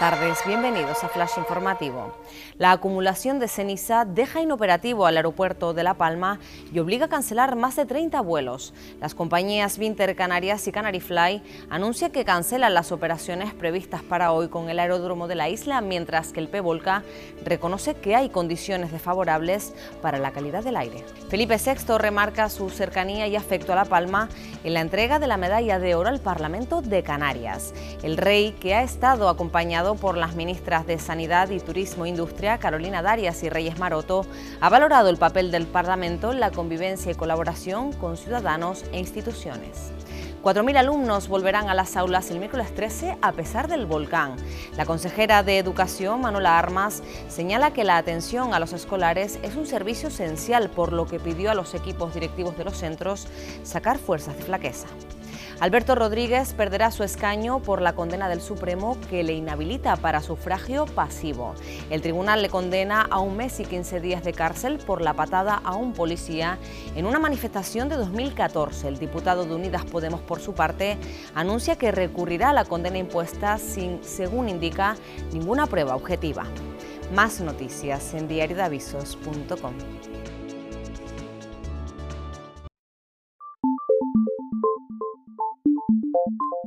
buenas tardes, bienvenidos a Flash Informativo. La acumulación de ceniza deja inoperativo al aeropuerto de La Palma y obliga a cancelar más de 30 vuelos. Las compañías Vinter Canarias y Fly anuncian que cancelan las operaciones previstas para hoy con el aeródromo de la isla, mientras que el P-Volca reconoce que hay condiciones desfavorables para la calidad del aire. Felipe VI remarca su cercanía y afecto a La Palma en la entrega de la medalla de oro al Parlamento de Canarias. El rey, que ha estado acompañado por las ministras de Sanidad y Turismo e Industria, Carolina Darias y Reyes Maroto, ha valorado el papel del Parlamento en la convivencia y colaboración con ciudadanos e instituciones. 4.000 alumnos volverán a las aulas el miércoles 13 a pesar del volcán. La consejera de Educación, Manuela Armas, señala que la atención a los escolares es un servicio esencial, por lo que pidió a los equipos directivos de los centros sacar fuerzas de flaqueza. Alberto Rodríguez perderá su escaño por la condena del Supremo que le inhabilita para sufragio pasivo. El tribunal le condena a un mes y 15 días de cárcel por la patada a un policía en una manifestación de 2014. El diputado de Unidas Podemos, por su parte, anuncia que recurrirá a la condena impuesta sin, según indica, ninguna prueba objetiva. Más noticias en diariodavisos.com. you